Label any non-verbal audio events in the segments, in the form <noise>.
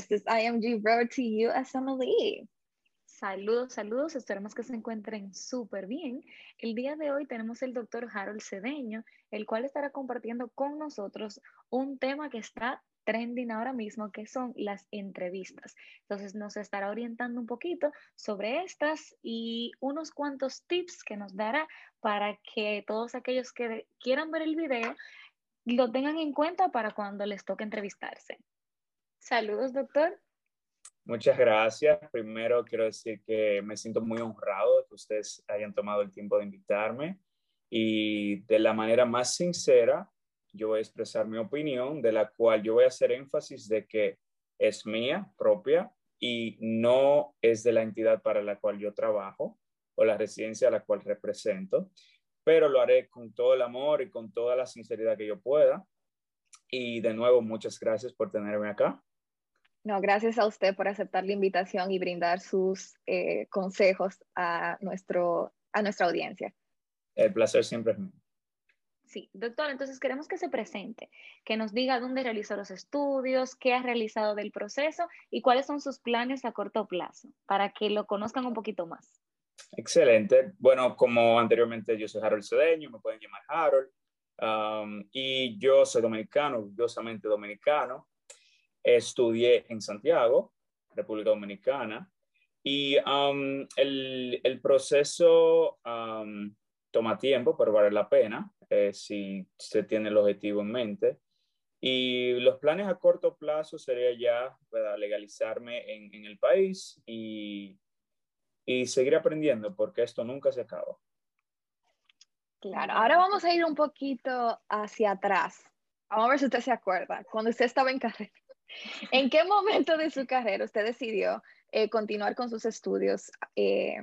This is IMG brought to you as Emily. Saludos, saludos. Esperemos que se encuentren súper bien. El día de hoy tenemos el doctor Harold Cedeño, el cual estará compartiendo con nosotros un tema que está trending ahora mismo, que son las entrevistas. Entonces nos estará orientando un poquito sobre estas y unos cuantos tips que nos dará para que todos aquellos que quieran ver el video lo tengan en cuenta para cuando les toque entrevistarse. Saludos, doctor. Muchas gracias. Primero quiero decir que me siento muy honrado de que ustedes hayan tomado el tiempo de invitarme y de la manera más sincera yo voy a expresar mi opinión, de la cual yo voy a hacer énfasis de que es mía propia y no es de la entidad para la cual yo trabajo o la residencia a la cual represento, pero lo haré con todo el amor y con toda la sinceridad que yo pueda. Y de nuevo, muchas gracias por tenerme acá. No, gracias a usted por aceptar la invitación y brindar sus eh, consejos a, nuestro, a nuestra audiencia. El placer siempre es mío. Sí, doctor, entonces queremos que se presente, que nos diga dónde realizó los estudios, qué ha realizado del proceso y cuáles son sus planes a corto plazo, para que lo conozcan un poquito más. Excelente. Bueno, como anteriormente yo soy Harold Cedeño, me pueden llamar Harold, um, y yo soy dominicano, orgullosamente dominicano. Estudié en Santiago, República Dominicana, y um, el, el, proceso um, toma tiempo, pero vale la pena eh, si se tiene el objetivo en mente. Y los planes a corto plazo sería ya legalizarme en, en, el país y, y seguir aprendiendo, porque esto nunca se acaba. Claro, ahora vamos a ir un poquito hacia atrás. Vamos a ver si usted se acuerda, cuando usted estaba en carrera. ¿En qué momento de su carrera usted decidió eh, continuar con sus estudios eh,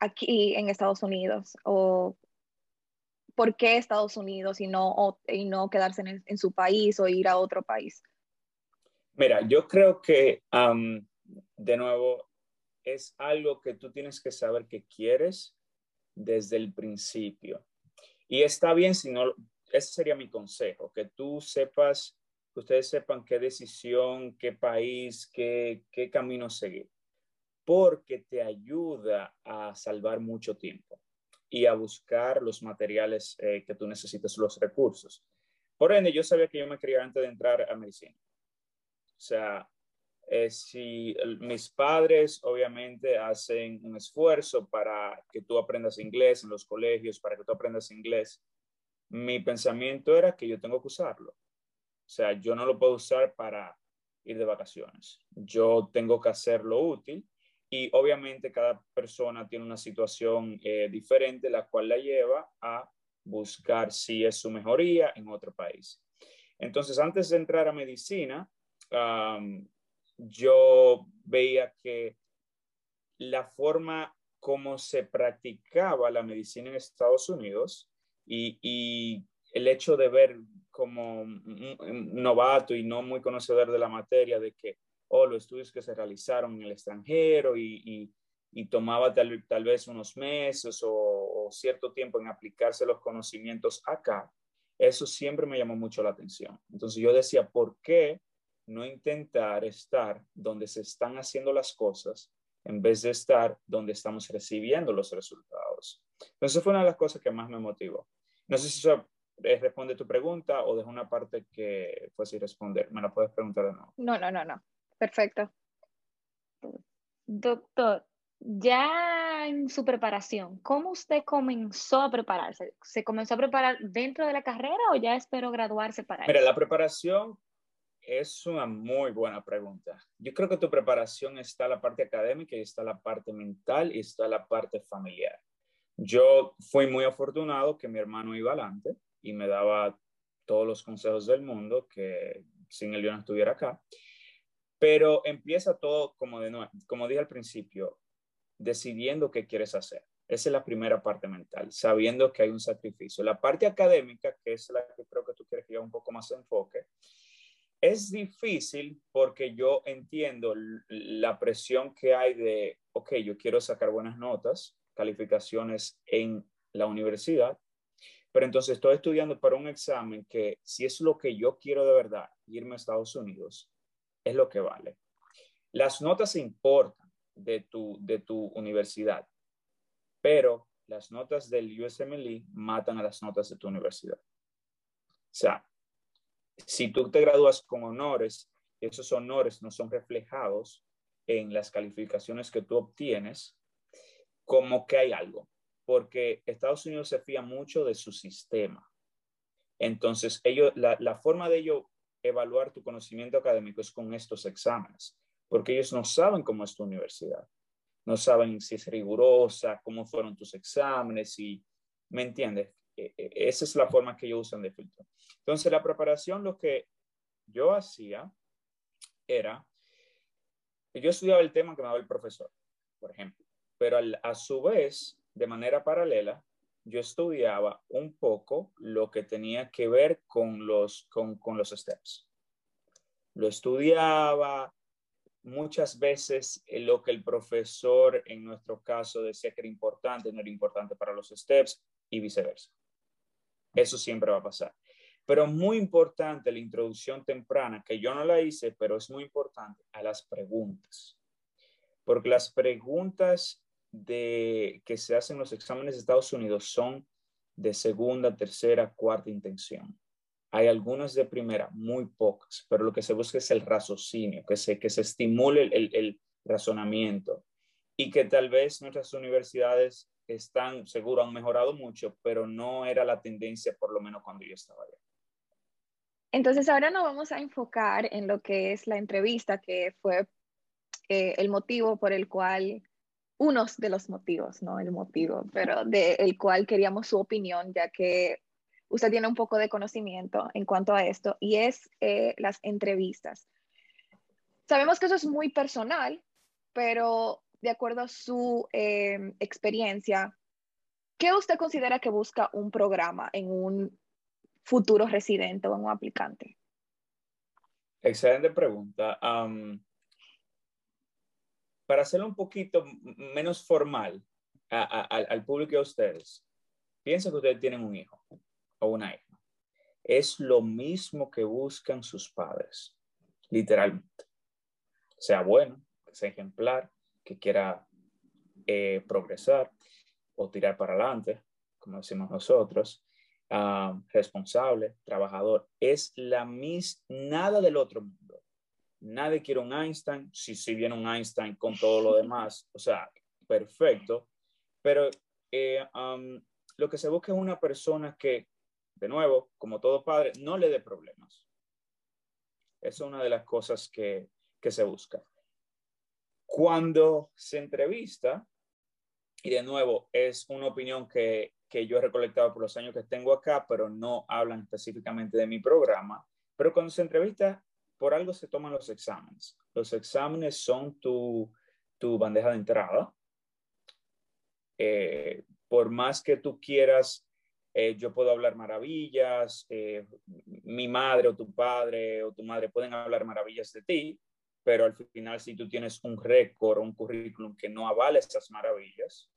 aquí en Estados Unidos? ¿O por qué Estados Unidos y no, y no quedarse en, su país o ir a otro país? Mira, yo creo que, de nuevo, es algo que tú tienes que saber que quieres desde el principio. Y está bien si no, ese sería mi consejo, que tú sepas, que ustedes sepan qué decisión, qué país, qué, qué camino seguir porque te ayuda a salvar mucho tiempo y a buscar los materiales eh, que tú necesitas, los recursos. Por ende, yo sabía que yo me quería antes de entrar a medicina. O sea, eh, si mis padres obviamente hacen un esfuerzo para que tú aprendas inglés en los colegios, para que tú aprendas inglés, mi pensamiento era que yo tengo que usarlo. O sea, yo no lo puedo usar para ir de vacaciones. Yo tengo que hacerlo útil y obviamente cada persona tiene una situación eh, diferente, la cual la lleva a buscar si es su mejoría en otro país. Entonces, antes de entrar a medicina, yo veía que la forma como se practicaba la medicina en Estados Unidos y, y el hecho de ver como novato y no muy conocedor de la materia, de que o los estudios que se realizaron en el extranjero y, tomaba tal, tal, vez unos meses o, cierto tiempo en aplicarse los conocimientos acá, eso siempre me llamó mucho la atención. Entonces yo decía, ¿por qué no intentar estar donde se están haciendo las cosas en vez de estar donde estamos recibiendo los resultados? Entonces fue una de las cosas que más me motivó. No sé si eso responde tu pregunta o dejo una parte que fue sin responder. Me la puedes preguntar de nuevo. No, no, no, no. Perfecto. Doctor, ya en su preparación, ¿cómo usted comenzó a prepararse? ¿Se comenzó a preparar dentro de la carrera o ya esperó graduarse para Mira, la preparación es una muy buena pregunta. Yo creo que tu preparación está la parte académica y está la parte mental y está la parte familiar. Yo fui muy afortunado que mi hermano iba adelante y me daba todos los consejos del mundo que sin él yo estuviera acá. Pero empieza todo, como, de nuevo, como dije al principio, decidiendo qué quieres hacer. Esa es la primera parte mental, sabiendo que hay un sacrificio. La parte académica, que es la que creo que tú quieres que yo un poco más enfoque, es difícil porque yo entiendo la presión que hay de, ok, yo quiero sacar buenas notas, calificaciones en la universidad, pero entonces estoy estudiando para un examen que si es lo que yo quiero de verdad, irme a Estados Unidos, es lo que vale. Las notas importan de tu, de tu universidad, pero las notas del USMLE matan a las notas de tu universidad. O sea, si tú te gradúas con honores, esos honores no son reflejados en las calificaciones que tú obtienes, como que hay algo, porque Estados Unidos se fía mucho de su sistema. Entonces, ellos, la, la forma de ellos evaluar tu conocimiento académico es con estos exámenes, porque ellos no saben cómo es tu universidad, no saben si es rigurosa, cómo fueron tus exámenes, y, ¿me entiendes? E, e, esa es la forma que ellos usan de filtro. Entonces, la preparación, lo que yo hacía era, yo estudiaba el tema que me daba el profesor, por ejemplo, pero a su vez, de manera paralela, yo estudiaba un poco lo que tenía que ver con los, con, con los steps. Lo estudiaba muchas veces eh, lo que el profesor en nuestro caso decía que era importante no era importante para los steps y viceversa. Eso siempre va a pasar. Pero muy importante la introducción temprana, que yo no la hice, pero es muy importante, a las preguntas. Porque las preguntas de, que se hacen en los exámenes de Estados Unidos son de segunda, tercera, cuarta intención. Hay algunas de primera, muy pocas, pero lo que se busca es el raciocinio, que se, que se estimule el, el razonamiento y que tal vez nuestras universidades están, seguro, han mejorado mucho, pero no era la tendencia, por lo menos cuando yo estaba allá. Entonces, ahora nos vamos a enfocar en lo que es la entrevista, que fue eh, el motivo por el cual, unos de los motivos, no el motivo, pero del cual queríamos su opinión, ya que usted tiene un poco de conocimiento en cuanto a esto, y es eh, las entrevistas. Sabemos que eso es muy personal, pero de acuerdo a su eh, experiencia, ¿qué usted considera que busca un programa en un futuro residente o en un aplicante? Excelente pregunta. Para hacerlo un poquito menos formal al público y a ustedes, piensen que ustedes tienen un hijo o una hija. Es lo mismo que buscan sus padres, literalmente. Sea bueno, sea ejemplar, que quiera eh, progresar o tirar para adelante, como decimos nosotros, ah, responsable, trabajador, es la misma, nada del otro mundo. Nadie quiere un Einstein, si, si viene un Einstein con todo lo demás, o sea, perfecto, pero eh, lo que se busca es una persona que, de nuevo, como todo padre, no le dé problemas. Esa es una de las cosas que, que se busca. Cuando se entrevista, y de nuevo es una opinión que, que yo he recolectado por los años que tengo acá, pero no hablan específicamente de mi programa, pero cuando se entrevista, por algo se toman los exámenes. Los exámenes son tu, tu bandeja de entrada. Eh, por más que tú quieras, eh, yo puedo hablar maravillas, eh, mi madre o tu padre o tu madre pueden hablar maravillas de ti, pero al final si tú tienes un récord o un currículum que no avale esas maravillas,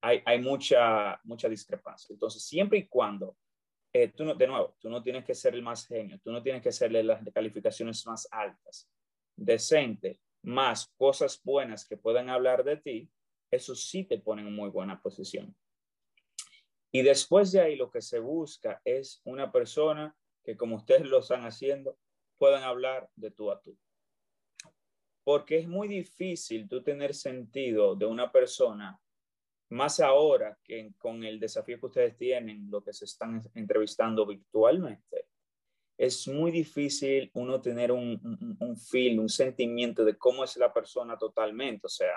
hay, hay mucha, mucha discrepancia. Entonces, siempre y cuando, eh, tú no, de nuevo, tú no tienes que ser el más genio, tú no tienes que hacerle las calificaciones más altas, decente, más cosas buenas que puedan hablar de ti, eso sí te pone en muy buena posición. Y después de ahí lo que se busca es una persona que como ustedes lo están haciendo, puedan hablar de tú a tú. Porque es muy difícil tú tener sentido de una persona, más ahora que con el desafío que ustedes tienen, lo que se están entrevistando virtualmente. Es muy difícil uno tener un, un, un feel, un sentimiento de cómo es la persona totalmente. O sea,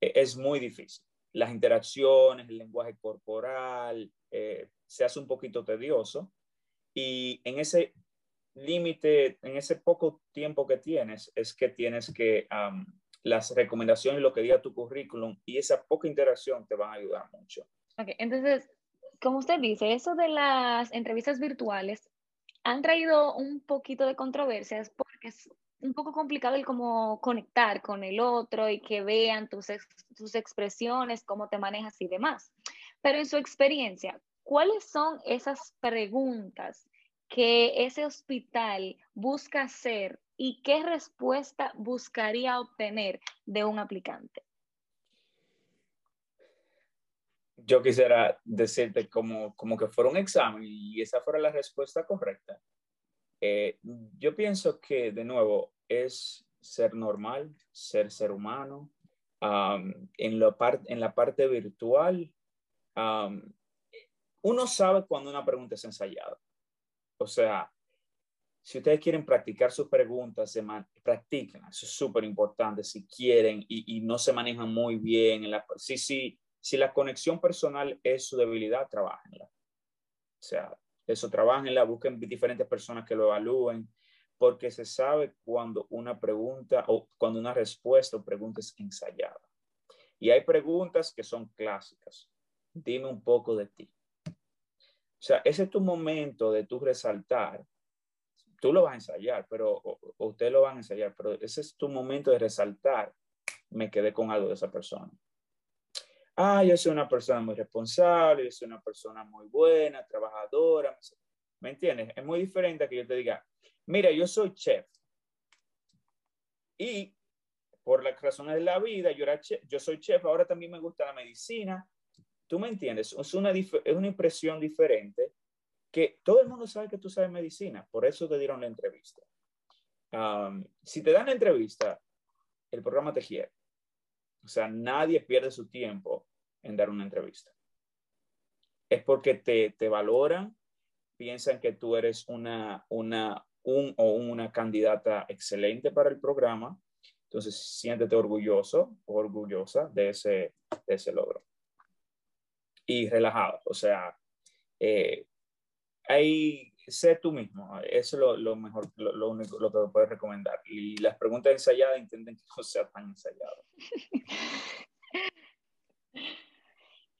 e, es muy difícil. Las interacciones, el lenguaje corporal, eh, se hace un poquito tedioso. Y en ese límite, en ese poco tiempo que tienes, es que tienes que, las recomendaciones, lo que diga tu currículum y esa poca interacción te van a ayudar mucho. Ok, entonces, como usted dice, eso de las entrevistas virtuales han traído un poquito de controversias porque es un poco complicado el cómo conectar con el otro y que vean tus, tus expresiones, cómo te manejas y demás. Pero en su experiencia, ¿cuáles son esas preguntas que ese hospital busca hacer y qué respuesta buscaría obtener de un aplicante? Yo quisiera decirte como, como que fuera un examen y esa fuera la respuesta correcta. Eh, yo pienso que, de nuevo, es ser normal, ser ser humano. en, lo en la parte virtual, uno sabe cuando una pregunta es ensayada. O sea, si ustedes quieren practicar sus preguntas, se. Eso es súper importante. Si quieren y, no se manejan muy bien. Si, si, si la conexión personal es su debilidad, trabajenla. O sea, eso trabajenla, busquen diferentes personas que lo evalúen porque se sabe cuando una pregunta o cuando una respuesta o pregunta es ensayada. Y hay preguntas que son clásicas. Dime un poco de ti. O sea, ese es tu momento de tu resaltar. Tú lo vas a ensayar, pero o, usted lo van a ensayar, pero ese es tu momento de resaltar. Me quedé con algo de esa persona. Ah, yo soy una persona muy responsable, yo soy una persona muy buena, trabajadora. ¿Me entiendes? Es muy diferente a que yo te diga, mira, yo soy chef. Y por las razones de la vida, yo, era chef, yo soy chef, ahora también me gusta la medicina. ¿Tú me entiendes? Es una, es una impresión diferente que todo el mundo sabe que tú sabes medicina, por eso te dieron la entrevista. si te dan la entrevista, el programa te quiere. O sea, nadie pierde su tiempo en dar una entrevista. Es porque te, te valoran, piensan que tú eres una, una, un o una candidata excelente para el programa, entonces siéntete orgulloso o orgullosa de ese, de ese logro. Y relajado, o sea, eh, ahí sé tú mismo, eso es lo, lo mejor, lo, lo, único lo que puedes recomendar. Y las preguntas ensayadas intenten que no sea tan ensayado. <laughs>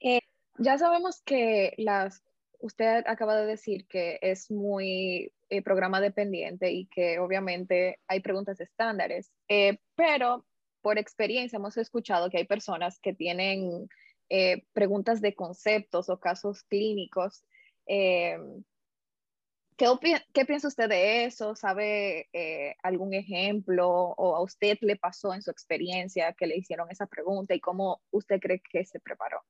Eh, ya sabemos que las usted acaba de decir que es muy eh, programa dependiente y que obviamente hay preguntas estándares, eh, pero por experiencia hemos escuchado que hay personas que tienen eh, preguntas de conceptos o casos clínicos. ¿qué, ¿Qué piensa usted de eso? ¿Sabe algún ejemplo o a usted le pasó en su experiencia que le hicieron esa pregunta y cómo usted cree que se preparó?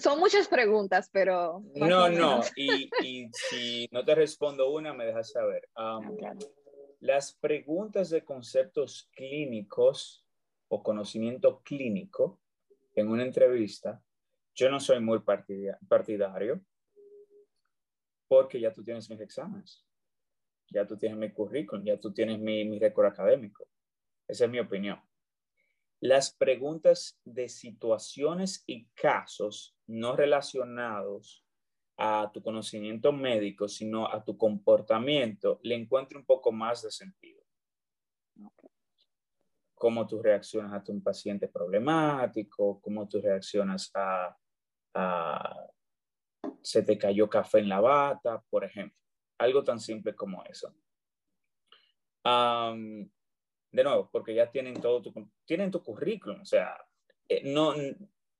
son muchas preguntas, pero... No, no, y, y, si no te respondo una, me dejas saber. Ah, las preguntas de conceptos clínicos o conocimiento clínico en una entrevista, yo no soy muy partidario porque ya tú tienes mis exámenes, ya tú tienes mi currículum, ya tú tienes mi, mi récord académico. Esa es mi opinión. Las preguntas de situaciones y casos no relacionados a tu conocimiento médico, sino a tu comportamiento, le encuentro un poco más de sentido. Cómo tú reaccionas a un paciente problemático, cómo tú reaccionas a, se te cayó café en la bata, por ejemplo. Algo tan simple como eso de nuevo, porque ya tienen todo tu, tienen tu currículum, o sea, eh, no,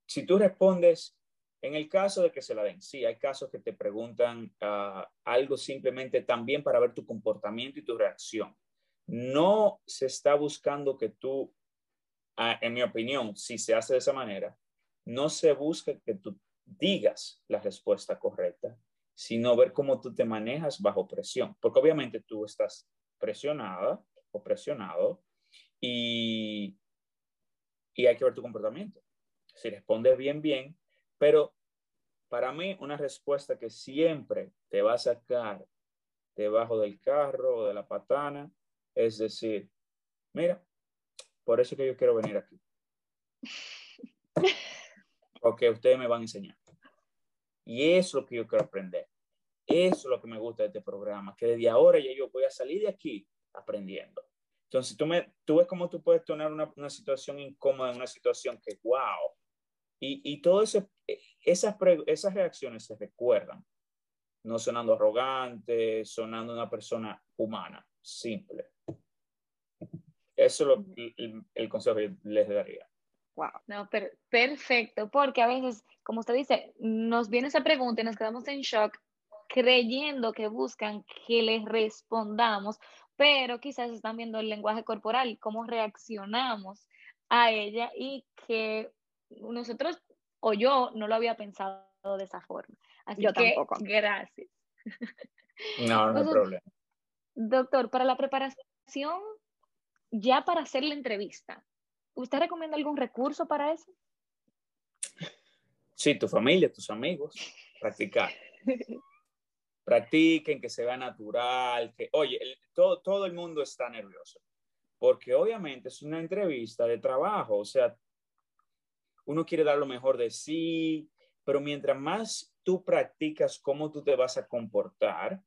si tú respondes, en el caso de que se la den, sí, hay casos que te preguntan ah, algo simplemente también para ver tu comportamiento y tu reacción. No se está buscando que tú, ah, en mi opinión, si se hace de esa manera, no se busca que tú digas la respuesta correcta, sino ver cómo tú te manejas bajo presión, porque obviamente tú estás presionada o presionado y, y hay que ver tu comportamiento. Si respondes bien, bien, pero para mí una respuesta que siempre te va a sacar debajo del carro o de la patana es decir, mira, por eso que yo quiero venir aquí. <laughs> Porque ustedes me van a enseñar. Y eso es lo que yo quiero aprender. Eso es lo que me gusta de este programa, que desde ahora ya yo voy a salir de aquí aprendiendo. Entonces, tú, me, tú ves cómo tú puedes tener una, una situación incómoda, una situación que, wow. Y, y todo eso, esas, esas reacciones se recuerdan, no sonando arrogante, sonando una persona humana, simple. Eso es lo, el, el, consejo que les daría. Wow, no, perfecto, porque a veces, como usted dice, nos viene esa pregunta y nos quedamos en shock creyendo que buscan que les respondamos, pero quizás están viendo el lenguaje corporal, cómo reaccionamos a ella y que nosotros o yo no lo había pensado de esa forma. Así yo que, tampoco. Gracias. No, no hay problema. Doctor, para la preparación, ya para hacer la entrevista, ¿usted recomienda algún recurso para eso? Sí, tu familia, tus amigos, practicar. <laughs> Practiquen, que se vea natural, que, oye, el, todo, todo el mundo está nervioso, porque obviamente es una entrevista de trabajo, o sea, uno quiere dar lo mejor de sí, pero mientras más tú practicas cómo tú te vas a comportar,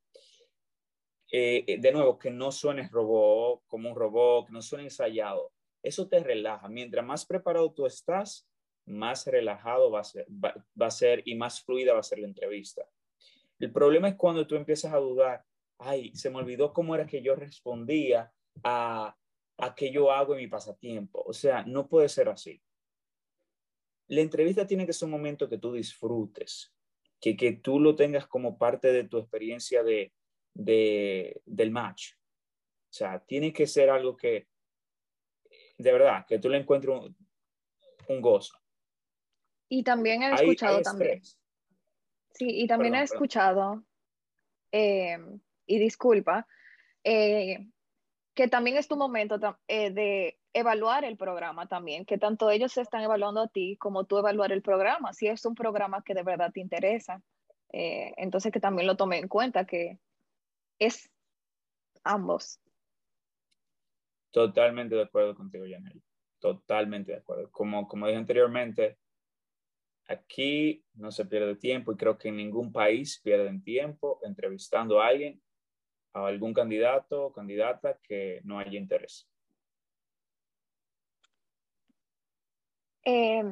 eh, de nuevo, que no suenes robot, como un robot, que no suene ensayado, eso te relaja. Mientras más preparado tú estás, más relajado va a ser, va a ser y más fluida va a ser la entrevista. El problema es cuando tú empiezas a dudar, ay, se me olvidó cómo era que yo respondía a, a qué yo hago en mi pasatiempo. O sea, no puede ser así. La entrevista tiene que ser un momento que tú disfrutes, que, que tú lo tengas como parte de tu experiencia de, de, del match. O sea, tiene que ser algo que, de verdad, que tú le encuentres un, un gozo. Y también he escuchado hay, hay también. Sí, y también perdón, he escuchado, eh, y disculpa, eh, que también es tu momento eh, de evaluar el programa también, que tanto ellos están evaluando a ti como tú evaluar el programa, si es un programa que de verdad te interesa. Eh, entonces que también lo tome en cuenta, que es ambos. Totalmente de acuerdo contigo, Janel. Totalmente de acuerdo. Como, como dije anteriormente, aquí no se pierde tiempo y creo que en ningún país pierden tiempo entrevistando a alguien, a algún candidato o candidata que no haya interés. Eh,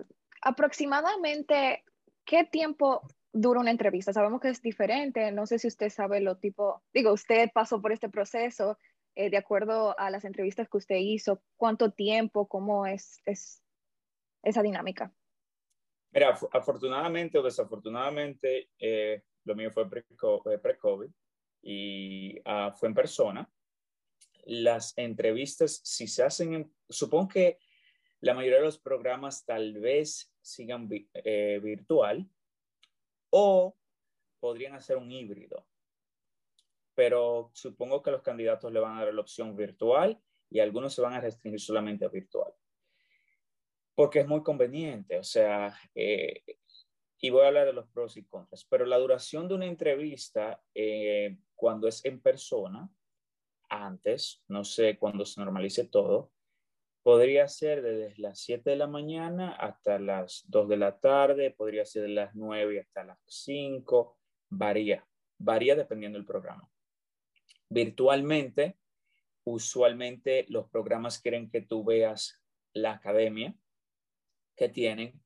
aproximadamente, ¿qué tiempo dura una entrevista? Sabemos que es diferente, no sé si usted sabe lo tipo, digo, usted pasó por este proceso, eh, de acuerdo a las entrevistas que usted hizo, ¿cuánto tiempo, cómo es, es esa dinámica? Mira, afortunadamente o desafortunadamente, eh, lo mío fue pre-COVID y uh, fue en persona. Las entrevistas, si se hacen, en, supongo que la mayoría de los programas tal vez sigan eh, virtual o podrían hacer un híbrido. Pero supongo que los candidatos le van a dar la opción virtual y algunos se van a restringir solamente a virtual. Porque es muy conveniente, o sea, eh, y voy a hablar de los pros y contras, pero la duración de una entrevista eh, cuando es en persona, antes, no sé, cuando se normalice todo, podría ser desde las 7 de la mañana hasta las 2 de la tarde, podría ser de las 9 hasta las 5, varía, varía dependiendo del programa. Virtualmente, usualmente los programas quieren que tú veas la academia que tienen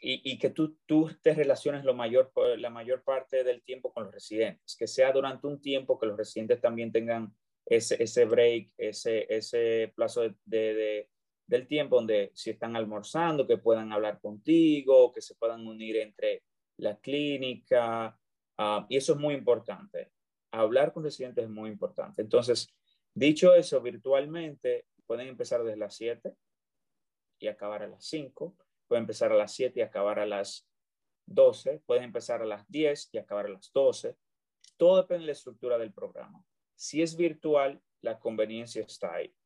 y, que tú, tú te relaciones la mayor parte del tiempo con los residentes, que sea durante un tiempo que los residentes también tengan ese, ese break, ese, ese plazo de, de, de, del tiempo donde si están almorzando, que puedan hablar contigo, que se puedan unir entre la clínica, uh, y eso es muy importante. Hablar con residentes es muy importante. Entonces, dicho eso, virtualmente pueden empezar desde las 7 y acabar a las 5 puede empezar a las 7 y acabar a las 12, puede empezar a las 10 y acabar a las 12. Todo depende de la estructura del programa. Si es virtual, la conveniencia está ahí.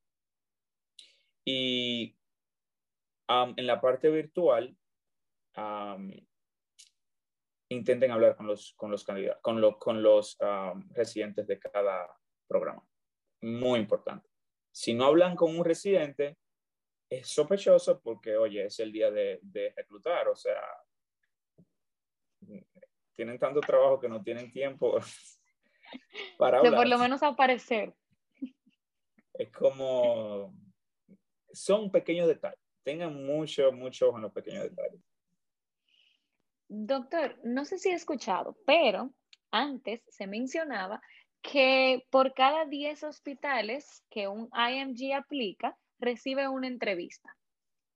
Y en la parte virtual, intenten hablar con los, con los candidatos, con, lo, con los residentes de cada programa. Muy importante. Si no hablan con un residente, es sospechoso porque, oye, es el día de, de, reclutar, o sea, tienen tanto trabajo que no tienen tiempo <laughs> para hablar. De por lo menos aparecer. Es como, son pequeños detalles, tengan mucho, mucho ojo en los pequeños detalles. Doctor, no sé si he escuchado, pero antes se mencionaba que por cada 10 hospitales que un IMG aplica, recibe una entrevista.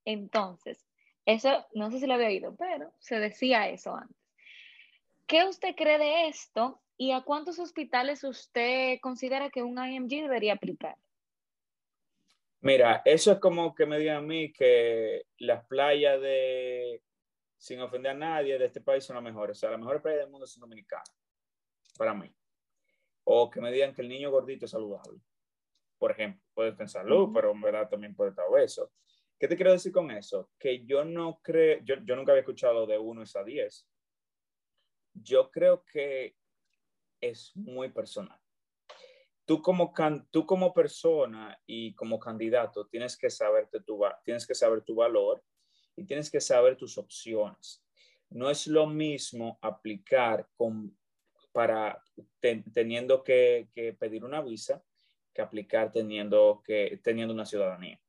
Entonces, eso no sé si lo había oído, pero se decía eso antes. ¿Qué usted cree de esto ¿Y a cuántos hospitales usted considera que un IMG debería aplicar? Mira, eso es como que me digan a mí que las playas de, sin ofender a nadie, de este país son las mejores. O sea, la mejor playa del mundo es dominicana, para mí. O que me digan que el niño gordito es saludable. Por ejemplo, puede estar en salud, pero en verdad también puede estar obeso. ¿Qué te quiero decir con eso? Que yo no creo, yo, yo nunca había escuchado de 1 a 10. Yo creo que es muy personal. Tú como, tú como persona y como candidato tienes que, saberte tu, tienes que saber tu valor y tienes que saber tus opciones. No es lo mismo aplicar con, para teniendo que, que, pedir una visa que aplicar teniendo, que, teniendo una ciudadanía.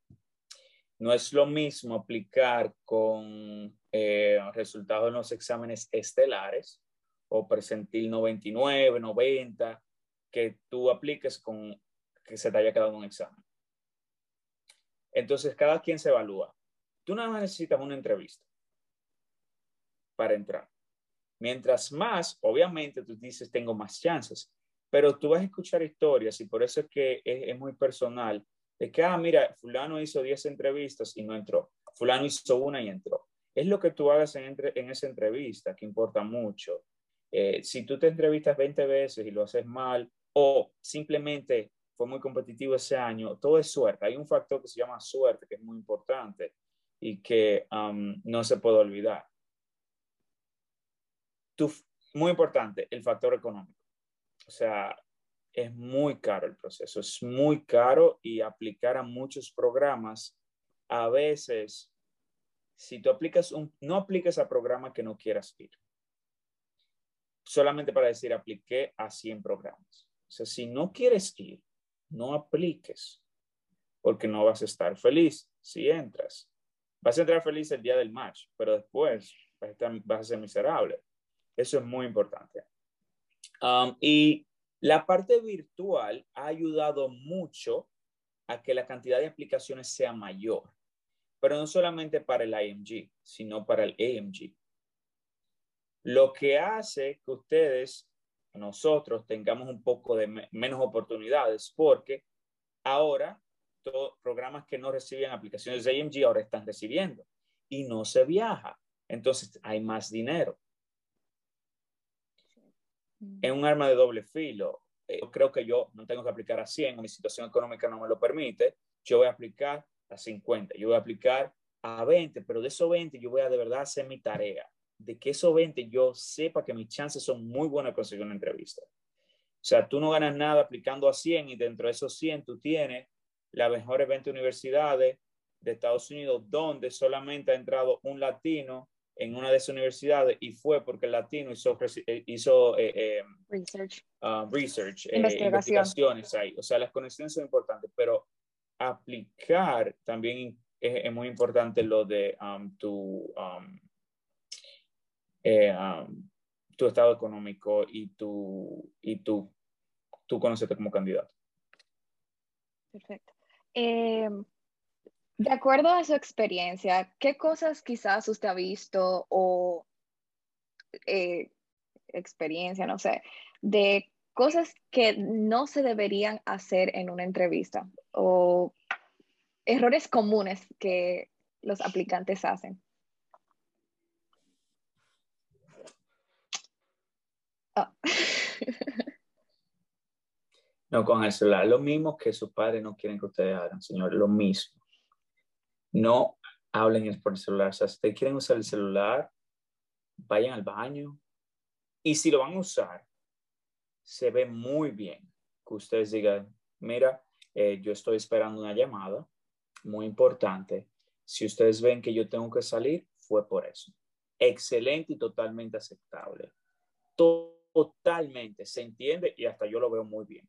No es lo mismo aplicar con eh, resultados en los exámenes estelares o presentil 99, 90, que tú apliques con que se te haya quedado un examen. Entonces, cada quien se evalúa. Tú nada más necesitas una entrevista para entrar. Mientras más, obviamente, tú dices, tengo más chances, pero tú vas a escuchar historias y por eso es que es, muy personal, de que, ah, mira, fulano hizo 10 entrevistas y no entró, fulano hizo una y entró. Es lo que tú hagas en, en esa entrevista que importa mucho. Eh, si tú te entrevistas 20 veces y lo haces mal o simplemente fue muy competitivo ese año, todo es suerte. Hay un factor que se llama suerte, que es muy importante y que um, no se puede olvidar. muy importante, el factor económico. O sea, es muy caro el proceso, es muy caro y aplicar a muchos programas, a veces, si tú aplicas un, no apliques a programa que no quieras ir solamente para decir apliqué a 100 programas. O sea, si no quieres ir, no apliques, porque no vas a estar feliz si entras. Vas a entrar feliz el día del match, pero después vas a, ser miserable. Eso es muy importante. Um, y la parte virtual ha ayudado mucho a que la cantidad de aplicaciones sea mayor, pero no solamente para el IMG, sino para el AMG. Lo que hace que ustedes, nosotros, tengamos un poco de menos oportunidades, porque ahora todos programas que no reciben aplicaciones de AMG ahora están recibiendo y no se viaja. Entonces hay más dinero. Es un arma de doble filo. Eh, yo creo que yo no tengo que aplicar a 100, mi situación económica no me lo permite. Yo voy a aplicar a 50, yo voy a aplicar a 20, pero de esos 20 yo voy a de verdad hacer mi tarea de que esos 20 yo sepa que mis chances son muy buenas de conseguir una entrevista. O sea, tú no ganas nada aplicando a 100 y dentro de esos 100 tú tienes las mejores 20 universidades de Estados Unidos donde solamente ha entrado un latino en una de esas universidades y fue porque el latino hizo, eh, hizo eh, eh, research, uh, research investigaciones ahí. O sea, las conexiones son importantes, pero aplicar también es, muy importante lo de um, tu... Um, eh, tu estado económico y tu, y conocerte como candidato. Perfecto. Eh, de acuerdo a su experiencia, ¿qué cosas quizás usted ha visto o eh, experiencia, no sé, de cosas que no se deberían hacer en una entrevista o errores comunes que los aplicantes hacen? No, con el celular, lo mismo que sus padres no quieren que ustedes hagan, señor, lo mismo. No hablen por el celular. O sea, si ustedes quieren usar el celular, vayan al baño. Y si lo van a usar, se ve muy bien que ustedes digan, mira, eh, yo estoy esperando una llamada muy importante. Si ustedes ven que yo tengo que salir, fue por eso. Excelente y totalmente aceptable. Todo totalmente, se entiende y hasta yo lo veo muy bien,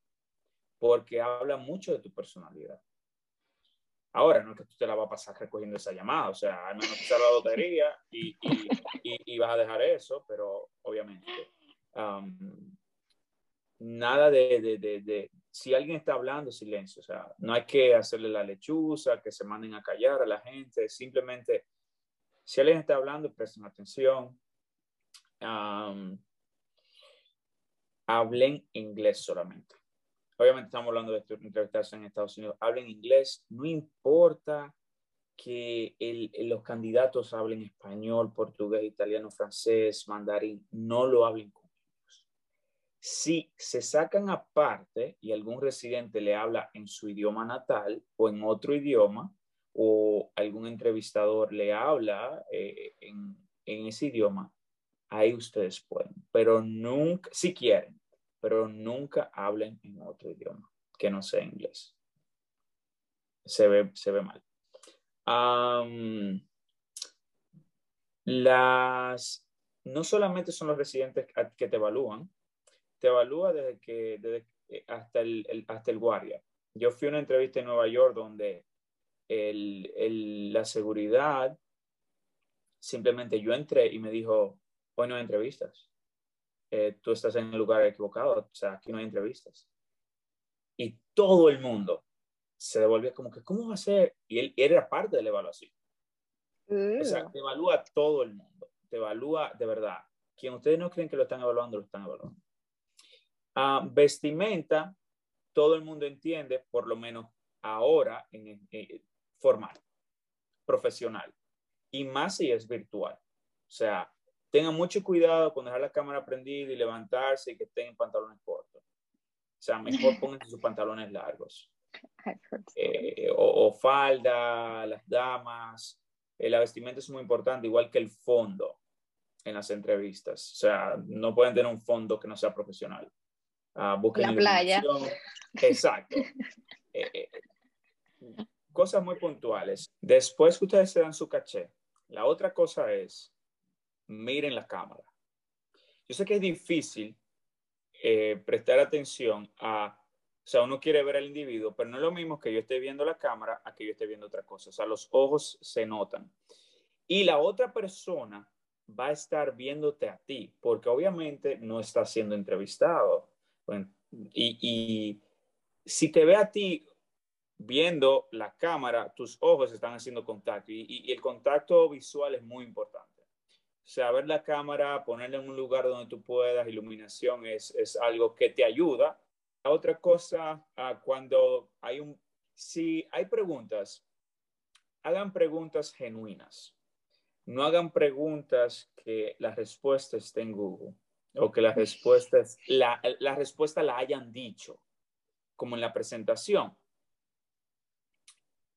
porque habla mucho de tu personalidad. Ahora, no es que tú te la vas a pasar recogiendo esa llamada, o sea, al menos la lotería y, y, vas a dejar eso, pero obviamente. Um, nada de, de, de, de, si alguien está hablando, silencio, o sea, no hay que hacerle la lechuza, que se manden a callar a la gente, simplemente, si alguien está hablando, presten atención. Um, hablen inglés solamente. Obviamente estamos hablando de entrevistarse en Estados Unidos. Hablen inglés, no importa que los candidatos hablen español, portugués, italiano, francés, mandarín, no lo hablen con ellos. Si se sacan aparte y algún residente le habla en su idioma natal o en otro idioma, o algún entrevistador le habla eh, en, en ese idioma, ahí ustedes pueden, pero nunca, si quieren, pero nunca hablen en otro idioma que no sea inglés. Se ve, se ve mal las, no solamente son los residentes que te evalúan, te evalúa desde que desde, eh, hasta, el, hasta el guardia. Yo fui a una entrevista en Nueva York donde el, la seguridad, simplemente yo entré y me dijo, hoy no hay entrevistas. Eh, tú estás en el lugar equivocado, o sea, aquí no hay entrevistas. Y todo el mundo se devolvía como que, ¿cómo va a ser? Y él, era parte de la evaluación. O sea, mm. te evalúa todo el mundo. Te evalúa de verdad. Quien ustedes no creen que lo están evaluando, lo están evaluando. Ah, vestimenta, todo el mundo entiende, por lo menos ahora, en, formal, profesional. Y más si es virtual. O sea, tengan mucho cuidado con dejar la cámara prendida y levantarse y que estén en pantalones cortos. O sea, mejor <laughs> pónganse sus pantalones largos. Eh, o, falda, las damas. Eh, la vestimenta es muy importante, igual que el fondo en las entrevistas. O sea, no pueden tener un fondo que no sea profesional. Uh, la playa. Exacto. <laughs> Eh, cosas muy puntuales. Después que ustedes se dan su caché, la otra cosa es, miren la cámara. Yo sé que es difícil prestar atención a o sea, uno quiere ver al individuo, pero no es lo mismo que yo esté viendo la cámara a que yo esté viendo otra cosa. O sea, los ojos se notan. Y la otra persona va a estar viéndote a ti, porque obviamente no está siendo entrevistado. y, y si te ve a ti viendo la cámara, tus ojos están haciendo contacto y, y, el contacto visual es muy importante. Ver la cámara, ponerla en un lugar donde tú puedas, iluminación es, es algo que te ayuda otra cosa, ah, cuando hay un, si hay preguntas, hagan preguntas genuinas. No hagan preguntas que la respuesta esté en Google o que la respuesta, la, la respuesta la hayan dicho, como en la presentación.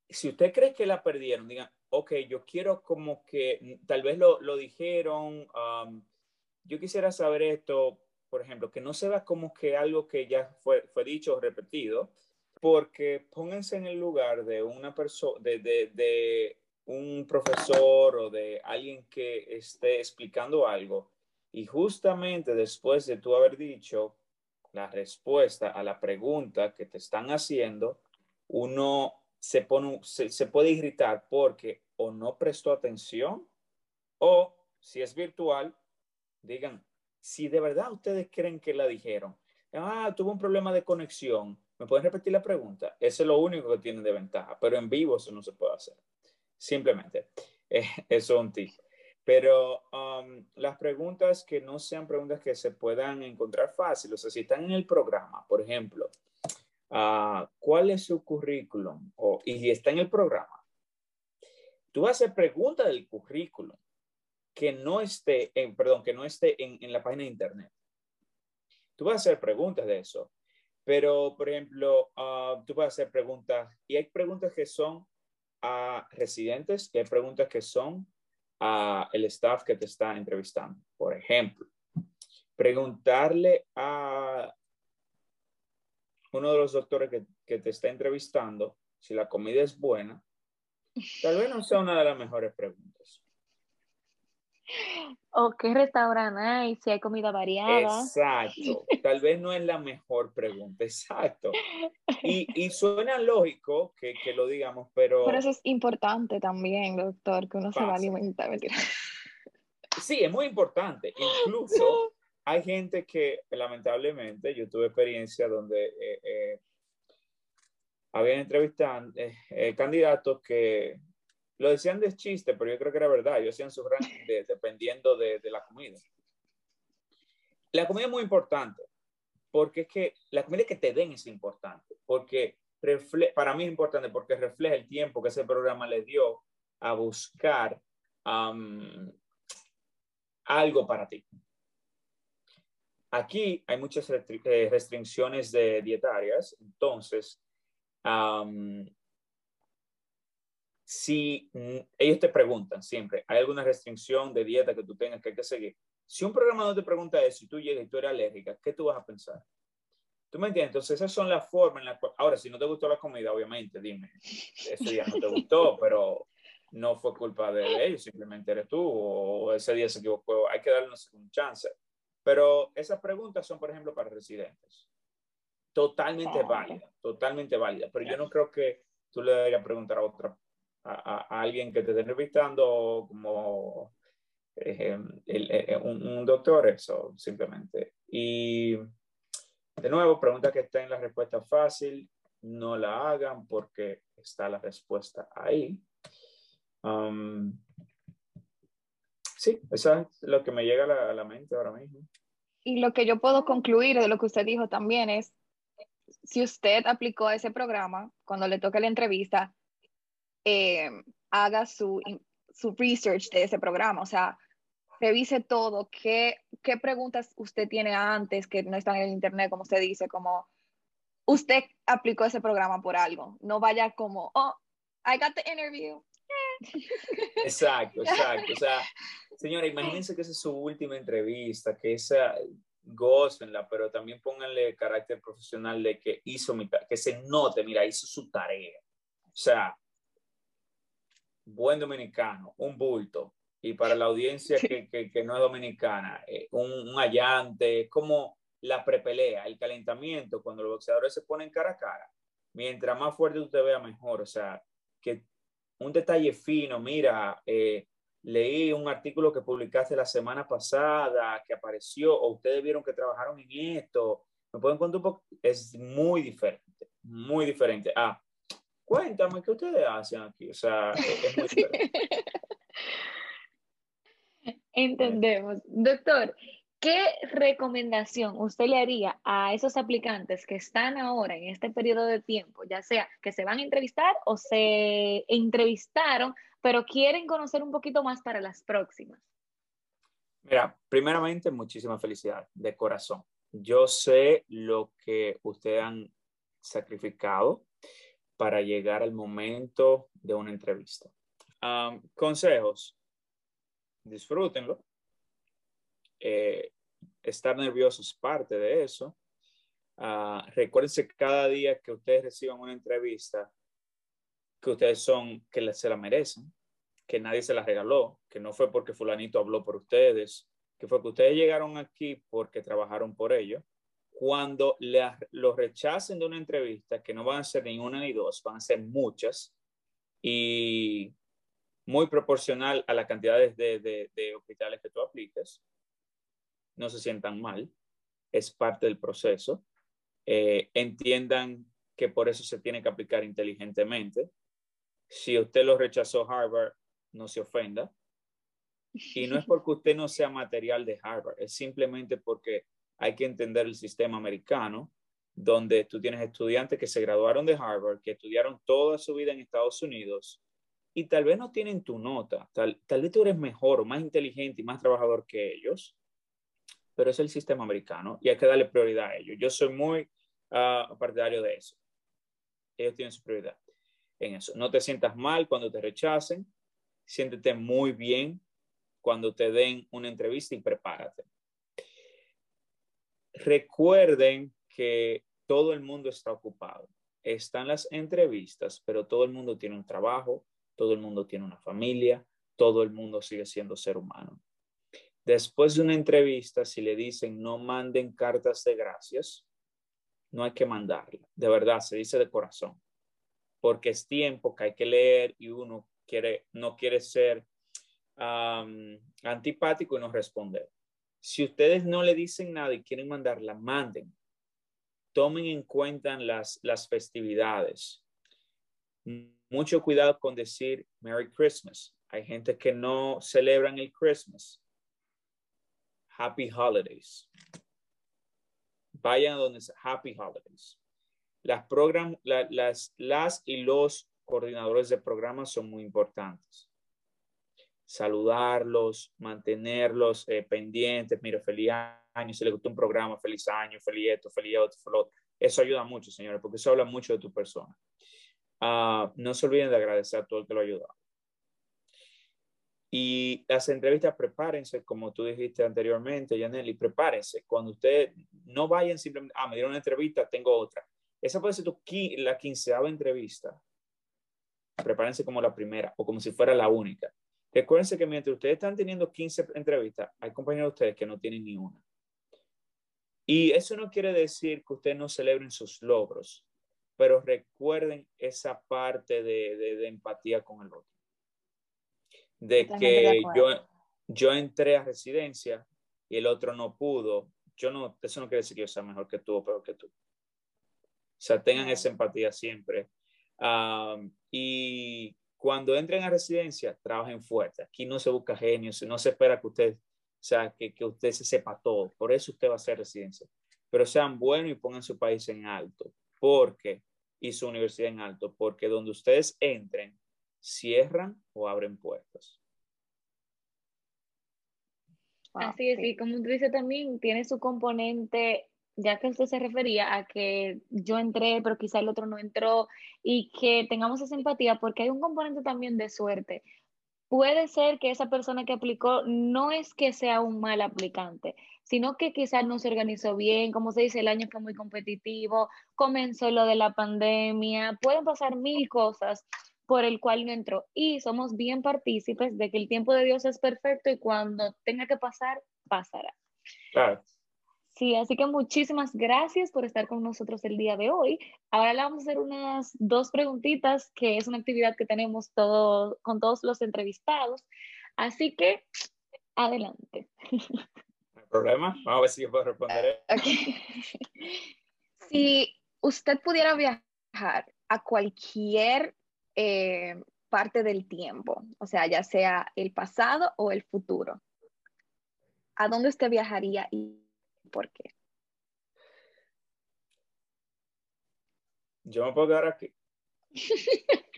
Si usted cree que la perdieron, digan, ok, yo quiero como que tal vez lo, lo dijeron, yo quisiera saber esto, por ejemplo, que no se vea como que algo que ya fue, fue dicho o repetido, porque pónganse en el lugar de una persona, de, de, de un profesor o de alguien que esté explicando algo y justamente después de tú haber dicho la respuesta a la pregunta que te están haciendo, uno se, pone, se, se, puede irritar porque o no prestó atención o si es virtual, digan, si de verdad ustedes creen que la dijeron, ah, tuvo un problema de conexión, ¿me pueden repetir la pregunta? Eso es lo único que tiene de ventaja, pero en vivo eso no se puede hacer. Simplemente, <laughs> eso es un tip. Pero um, las preguntas que no sean preguntas que se puedan encontrar fácil, o sea, si están en el programa, por ejemplo, uh, ¿cuál es su currículum? O, y está en el programa, tú vas a hacer preguntas del currículum que no esté, en, perdón, que no esté en, la página de internet. Tú vas a hacer preguntas de eso, pero, por ejemplo, uh, tú vas a hacer preguntas y hay preguntas que son a residentes y hay preguntas que son a el staff que te está entrevistando. Por ejemplo, preguntarle a uno de los doctores que te está entrevistando si la comida es buena, tal vez no sea una de las mejores preguntas. <laughs> O qué restaurante hay, si hay comida variada. Exacto. Tal vez no es la mejor pregunta, exacto. Y, y suena lógico que, que, lo digamos, pero... Pero eso es importante también, doctor, que uno se va a alimentar. Sí, es muy importante. Incluso <laughs> hay gente que, lamentablemente, yo tuve experiencia donde eh, eh, habían entrevistado eh, candidatos que lo decían de chiste, pero yo creo que era verdad. Ellos hacían su ranking <laughs> dependiendo de, la comida. La comida es muy importante, porque es que la comida que te den es importante, porque para mí es importante porque refleja el tiempo que ese programa le dio a buscar algo para ti. Aquí hay muchas eh, restricciones de dietarias, entonces, si ellos te preguntan siempre, ¿hay alguna restricción de dieta que tú tengas que, hay que seguir? Si un programa no te pregunta eso y tú llegas y tú eres alérgica, ¿qué tú vas a pensar? ¿Tú me entiendes? Entonces, esas son las formas en las cuales... Ahora, si no te gustó la comida, obviamente, dime, ese día no te gustó, <laughs> pero no fue culpa de ellos, simplemente eres tú, o ese día se equivocó, hay que darnos un chance. Pero esas preguntas son, por ejemplo, para residentes. Totalmente válida, totalmente válidas. Pero yo no creo que tú le deberías preguntar a otra, a, alguien que te esté entrevistando como eh, eh, un, un, doctor, eso, simplemente. Y de nuevo, pregunta que está en la respuesta fácil, no la hagan porque está la respuesta ahí. Um, sí, eso es lo que me llega a la, mente ahora mismo. Y lo que yo puedo concluir de lo que usted dijo también es, si usted aplicó ese programa, cuando le toque la entrevista, eh, haga su, su research de ese programa, o sea, revise todo, qué, qué preguntas usted tiene antes que no están en el internet, como usted dice, como usted aplicó ese programa por algo, no vaya como, oh, I got the interview, <laughs> Exacto, exacto. O sea, <laughs> señora, imagínense que esa es su última entrevista, que esa, gócenla, pero también pónganle carácter profesional de que hizo mi, que se note, mira, hizo su tarea. O sea, buen dominicano, un bulto. Y para la audiencia que, que, no es dominicana, eh, un, un, allante, como la prepelea, el calentamiento, cuando los boxeadores se ponen cara a cara. Mientras más fuerte usted vea, mejor. O sea, que un detalle fino, mira, eh, leí un artículo que publicaste la semana pasada, que apareció, o ustedes vieron que trabajaron en esto, ¿me pueden contar un poco? Es muy diferente, muy diferente. Ah, cuéntame, ¿qué ustedes hacen aquí? O sea, es muy diferente. <laughs> Entendemos. Doctor, ¿Qué recomendación usted le haría a esos aplicantes que están ahora en este periodo de tiempo, ya sea que se van a entrevistar o se entrevistaron, pero quieren conocer un poquito más para las próximas? Mira, primeramente, muchísima felicidad de corazón. Yo sé lo que ustedes han sacrificado para llegar al momento de una entrevista. consejos, disfrútenlo. Eh, estar nervioso es parte de eso. Uh, recuérdense cada día que ustedes reciban una entrevista que ustedes son, que se la merecen, que nadie se la regaló, que no fue porque fulanito habló por ustedes, que fue que ustedes llegaron aquí porque trabajaron por ello. Cuando los rechacen de una entrevista, que no van a ser ni una ni dos, van a ser muchas y muy proporcional a la cantidad de, de hospitales que tú apliques, no se sientan mal, es parte del proceso. Eh, entiendan que por eso se tiene que aplicar inteligentemente. Si usted lo rechazó Harvard, no se ofenda. Y no es porque usted no sea material de Harvard, es simplemente porque hay que entender el sistema americano, donde tú tienes estudiantes que se graduaron de Harvard, que estudiaron toda su vida en Estados Unidos y tal vez no tienen tu nota, tal, tal vez tú eres mejor más inteligente y más trabajador que ellos, pero es el sistema americano y hay que darle prioridad a ellos. Yo soy muy uh, partidario de eso. Ellos tienen su prioridad en eso. No te sientas mal cuando te rechacen, siéntete muy bien cuando te den una entrevista y prepárate. Recuerden que todo el mundo está ocupado. Están las entrevistas, pero todo el mundo tiene un trabajo, todo el mundo tiene una familia, todo el mundo sigue siendo ser humano. Después de una entrevista, si le dicen no manden cartas de gracias, no hay que mandarla. De verdad, se dice de corazón. Porque es tiempo que hay que leer y uno quiere, no quiere ser antipático y no responder. Si ustedes no le dicen nada y quieren mandarla, manden. Tomen en cuenta las, las festividades. Mucho cuidado con decir Merry Christmas. Hay gente que no celebran el Christmas Happy Holidays. vayan a donde Happy Holidays. Las, program, las, las y los coordinadores de programas son muy importantes. Saludarlos, mantenerlos eh, pendientes. Mira, feliz año, si le gustó un programa, feliz año, feliz esto, feliz otro, Eso ayuda mucho, señores, porque eso habla mucho de tu persona. Ah, no se olviden de agradecer a todo el que lo ayudado. Y las entrevistas, prepárense, como tú dijiste anteriormente, Yaneli, prepárense. Cuando ustedes no vayan simplemente, ah, me dieron una entrevista, tengo otra. Esa puede ser tu, la quinceava entrevista. Prepárense como la primera o como si fuera la única. Recuérdense que mientras ustedes están teniendo 15 entrevistas, hay compañeros de ustedes que no tienen ni una. Y eso no quiere decir que ustedes no celebren sus logros, pero recuerden esa parte de, de empatía con el otro de que yo, yo entré a residencia y el otro no pudo, yo no, eso no quiere decir que yo sea mejor que tú o peor que tú. O sea, tengan esa empatía siempre. y cuando entren a residencia, trabajen fuerte. Aquí no se busca genios, no se espera que usted, o sea, que, que usted se sepa todo. Por eso usted va a hacer residencia. Pero sean buenos y pongan su país en alto. Porque, y su universidad en alto, porque donde ustedes entren, cierran o abren puertas. Así es, y como tú dices también, tiene su componente, ya que usted se refería a que yo entré, pero quizá el otro no entró, y que tengamos esa empatía, porque hay un componente también de suerte. Puede ser que esa persona que aplicó no es que sea un mal aplicante, sino que quizás no se organizó bien, como se dice, el año fue muy competitivo, comenzó lo de la pandemia, pueden pasar mil cosas por el cual no entró. Y somos bien partícipes de que el tiempo de Dios es perfecto y cuando tenga que pasar, pasará. Claro. Sí, así que muchísimas gracias por estar con nosotros el día de hoy. Ahora le vamos a hacer unas dos preguntitas, que es una actividad que tenemos todo, con todos los entrevistados. Así que, adelante. No hay problema. Vamos a ver si yo puedo responder. si usted pudiera viajar a cualquier eh, parte del tiempo, o sea, ya sea el pasado o el futuro. ¿A dónde usted viajaría y por qué? Yo me puedo quedar aquí. <laughs>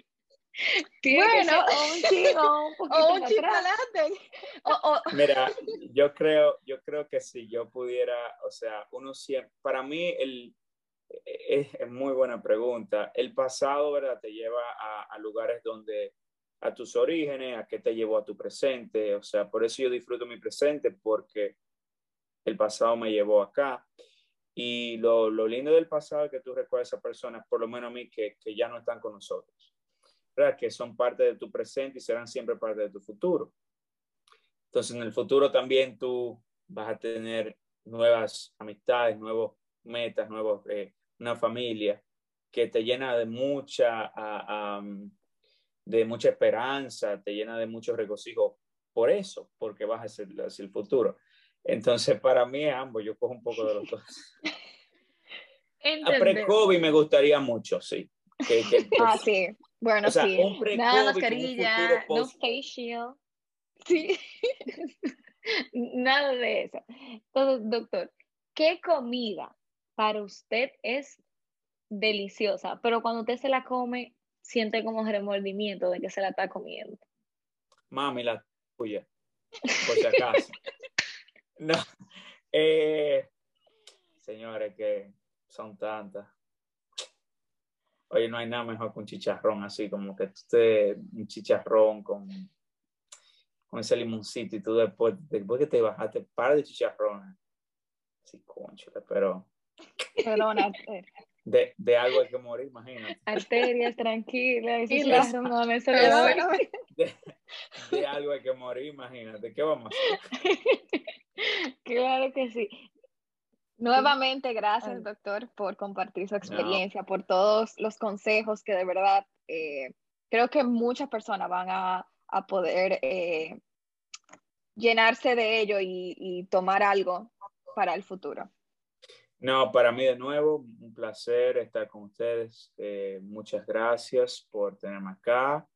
bueno, o un chico, un <laughs> un chico adelante. <laughs> Mira, yo creo, yo creo que si yo pudiera, o sea, uno siempre, para mí el, es, muy buena pregunta. El pasado, ¿verdad? Te lleva a, lugares donde, a tus orígenes, a qué te llevó a tu presente. O sea, por eso yo disfruto mi presente, porque el pasado me llevó acá. Y lo, lo lindo del pasado es que tú recuerdas a personas, por lo menos a mí, que, que ya no están con nosotros. ¿verdad? Que son parte de tu presente y serán siempre parte de tu futuro. Entonces, en el futuro también tú vas a tener nuevas amistades, nuevos metas, nuevos, eh, una familia que te llena de mucha, de mucha esperanza, te llena de mucho regocijo por eso, porque vas hacia, hacia el futuro. Entonces, para mí ambos, yo cojo un poco de los dos. <laughs> A pre-COVID me gustaría mucho, sí. ah, sí. Bueno, sí. Nada mascarilla, no facial. Sí. <laughs> Nada de eso. Entonces, doctor, ¿qué comida para usted es deliciosa, pero cuando usted se la come, siente como remordimiento de que se la está comiendo. Mami, la tuya, por si acaso. <laughs> no, eh, señores, que son tantas. Oye, no hay nada mejor que un chicharrón así, como que usted, un chicharrón con, con ese limoncito y tú después, después que te bajaste, para de chicharrón. Sí, concho, pero Perdona. De, de, algo hay que morir, imagínate. <laughs> Arterias, tranquila. <laughs> de, de, algo hay que morir, imagínate. ¿Qué vamos a hacer? <laughs> Claro que sí. Nuevamente, gracias, doctor, por compartir su experiencia, por todos los consejos que de verdad eh, creo que muchas personas van a, a poder eh, llenarse de ello y, y tomar algo para el futuro. No, para mí de nuevo, un placer estar con ustedes. Eh, muchas gracias por tenerme acá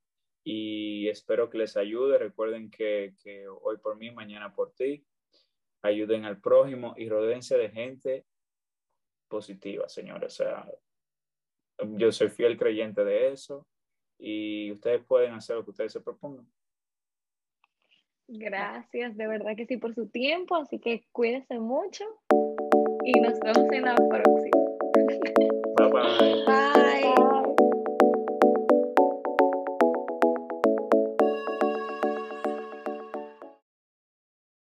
y espero que les ayude. Recuerden que, hoy por mí, mañana por ti. Ayuden al prójimo y rodense de gente positiva, señores. O sea, yo soy fiel creyente de eso y ustedes pueden hacer lo que ustedes se propongan. Gracias, de verdad que sí, por su tiempo, así que cuídense mucho y nos vemos en la próxima. Bye bye. Bye.